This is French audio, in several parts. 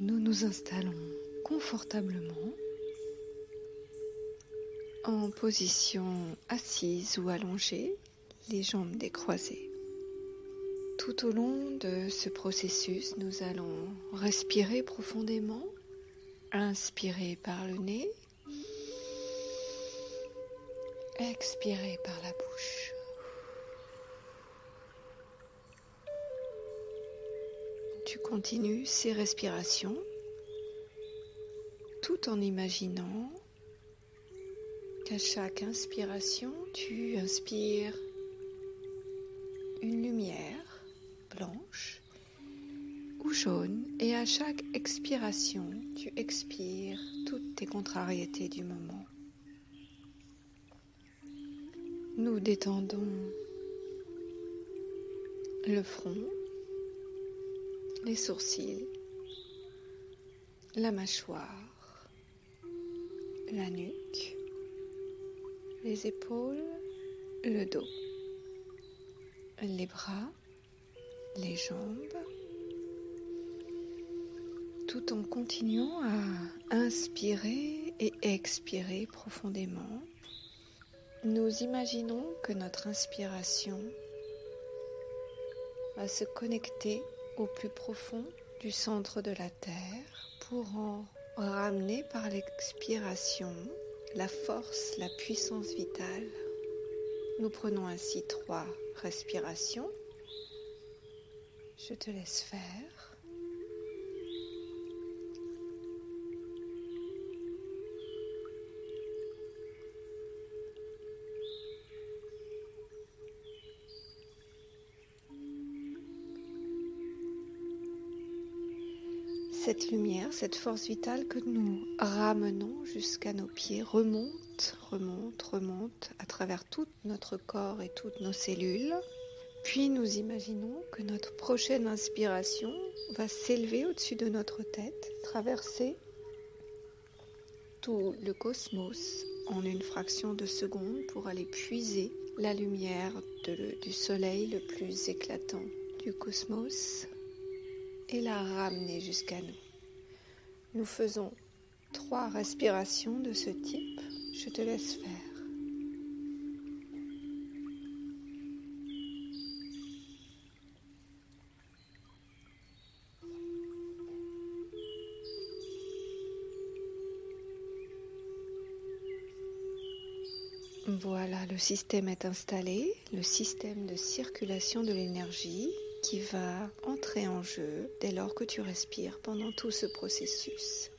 Nous nous installons confortablement en position assise ou allongée, les jambes décroisées. Tout au long de ce processus, nous allons respirer profondément, inspirer par le nez, expirer par la bouche. Tu continues ces respirations tout en imaginant qu'à chaque inspiration, tu inspires une lumière blanche ou jaune et à chaque expiration, tu expires toutes tes contrariétés du moment. Nous détendons le front, les sourcils, la mâchoire, la nuque, les épaules, le dos, les bras, les jambes, tout en continuant à inspirer et expirer profondément. Nous imaginons que notre inspiration va se connecter au plus profond du centre de la Terre pour en ramener par l'expiration la force, la puissance vitale. Nous prenons ainsi trois respirations. Je te laisse faire. Cette lumière, cette force vitale que nous ramenons jusqu'à nos pieds remonte, remonte, remonte à travers tout notre corps et toutes nos cellules. Puis nous imaginons que notre prochaine inspiration va s'élever au-dessus de notre tête, traverser tout le cosmos en une fraction de seconde pour aller puiser la lumière du soleil le plus éclatant du cosmos et la ramener jusqu'à nous. Nous faisons trois respirations de ce type. Je te laisse faire. Voilà, le système est installé, le système de circulation de l'énergie qui va entrer en jeu dès lors que tu respires pendant tout ce processus.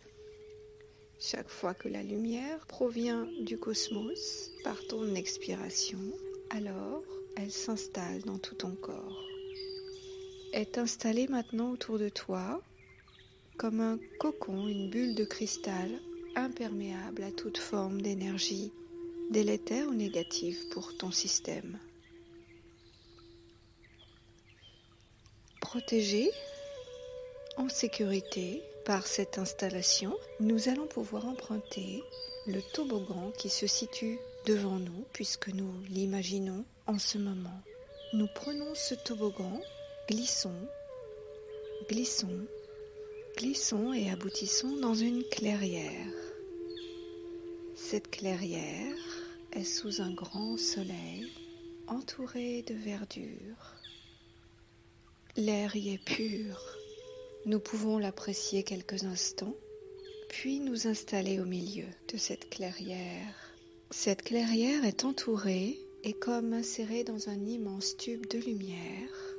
Chaque fois que la lumière provient du cosmos par ton expiration, alors elle s'installe dans tout ton corps. Est installée maintenant autour de toi comme un cocon, une bulle de cristal imperméable à toute forme d'énergie, délétère ou négative pour ton système. Protégés en sécurité par cette installation, nous allons pouvoir emprunter le toboggan qui se situe devant nous puisque nous l'imaginons en ce moment. Nous prenons ce toboggan, glissons, glissons, glissons et aboutissons dans une clairière. Cette clairière est sous un grand soleil entourée de verdure. L'air y est pur. Nous pouvons l'apprécier quelques instants, puis nous installer au milieu de cette clairière. Cette clairière est entourée et comme insérée dans un immense tube de lumière,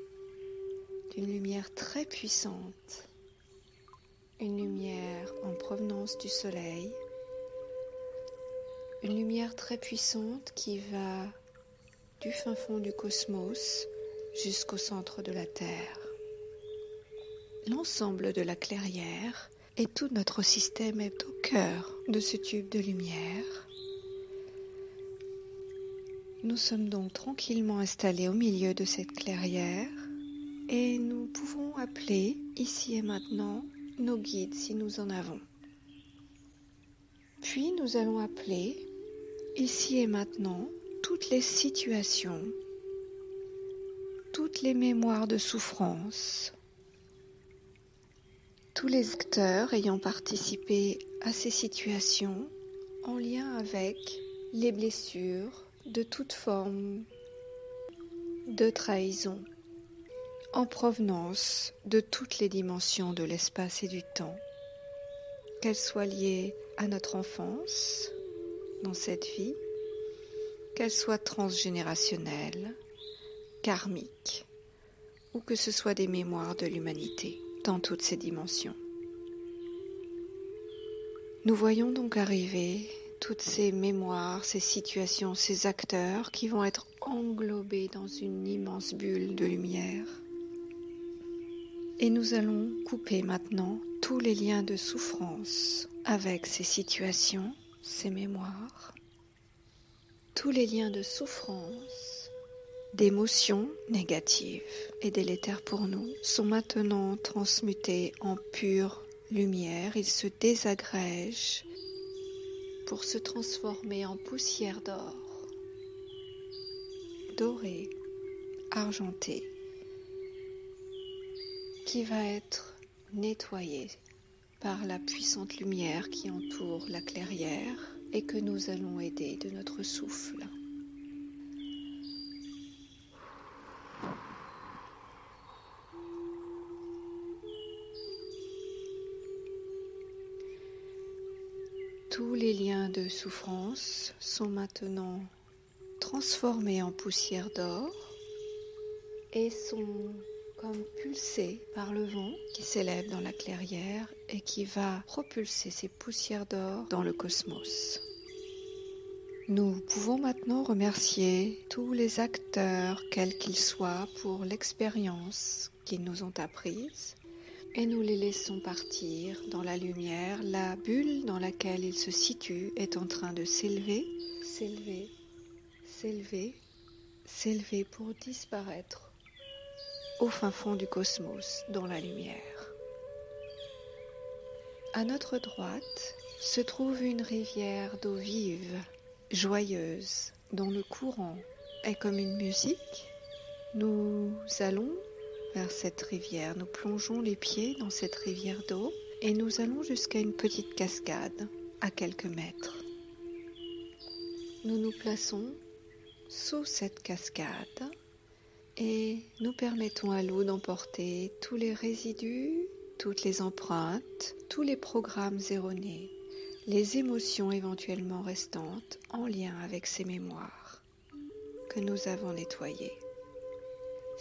d'une lumière très puissante, une lumière en provenance du soleil, une lumière très puissante qui va du fin fond du cosmos jusqu'au centre de la Terre. L'ensemble de la clairière et tout notre système est au cœur de ce tube de lumière. Nous sommes donc tranquillement installés au milieu de cette clairière et nous pouvons appeler ici et maintenant nos guides si nous en avons. Puis nous allons appeler ici et maintenant toutes les situations toutes les mémoires de souffrance, tous les acteurs ayant participé à ces situations en lien avec les blessures de toute forme de trahison en provenance de toutes les dimensions de l'espace et du temps, qu'elles soient liées à notre enfance dans cette vie, qu'elles soient transgénérationnelles, karmiques, ou que ce soit des mémoires de l'humanité dans toutes ces dimensions. Nous voyons donc arriver toutes ces mémoires, ces situations, ces acteurs qui vont être englobés dans une immense bulle de lumière. Et nous allons couper maintenant tous les liens de souffrance avec ces situations, ces mémoires, tous les liens de souffrance, d'émotions négatives et délétères pour nous sont maintenant transmutés en pure lumière. Ils se désagrègent pour se transformer en poussière d'or, dorée, argentée, qui va être nettoyée par la puissante lumière qui entoure la clairière et que nous allons aider de notre souffle. De souffrance sont maintenant transformés en poussière d'or et sont comme pulsés par le vent qui s'élève dans la clairière et qui va propulser ces poussières d'or dans le cosmos. Nous pouvons maintenant remercier tous les acteurs, quels qu'ils soient, pour l'expérience qu'ils nous ont apprise et nous les laissons partir dans la lumière. La bulle dans laquelle ils se situent est en train de s'élever, s'élever, s'élever, s'élever pour disparaître au fin fond du cosmos, dans la lumière. À notre droite se trouve une rivière d'eau vive, joyeuse, dont le courant est comme une musique. Nous allons vers cette rivière. Nous plongeons les pieds dans cette rivière d'eau et nous allons jusqu'à une petite cascade à quelques mètres. Nous nous plaçons sous cette cascade et nous permettons à l'eau d'emporter tous les résidus, toutes les empreintes, tous les programmes erronés, les émotions éventuellement restantes en lien avec ces mémoires que nous avons nettoyées.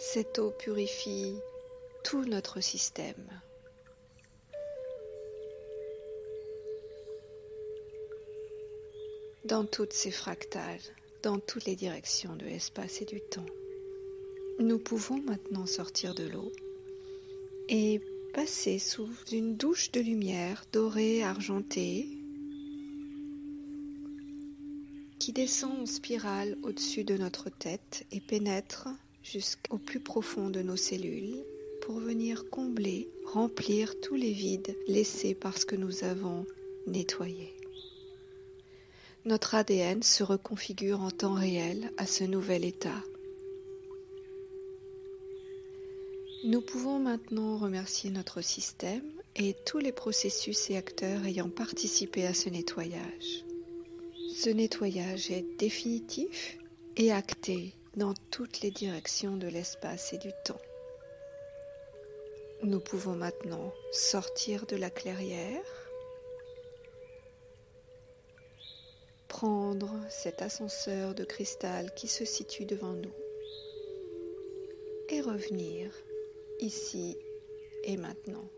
Cette eau purifie tout notre système. Dans toutes ces fractales, dans toutes les directions de l'espace et du temps. Nous pouvons maintenant sortir de l'eau et passer sous une douche de lumière dorée, argentée, qui descend en spirale au-dessus de notre tête et pénètre jusqu'au plus profond de nos cellules pour venir combler, remplir tous les vides laissés parce que nous avons nettoyé. Notre ADN se reconfigure en temps réel à ce nouvel état. Nous pouvons maintenant remercier notre système et tous les processus et acteurs ayant participé à ce nettoyage. Ce nettoyage est définitif et acté dans toutes les directions de l'espace et du temps. Nous pouvons maintenant sortir de la clairière, prendre cet ascenseur de cristal qui se situe devant nous et revenir ici et maintenant.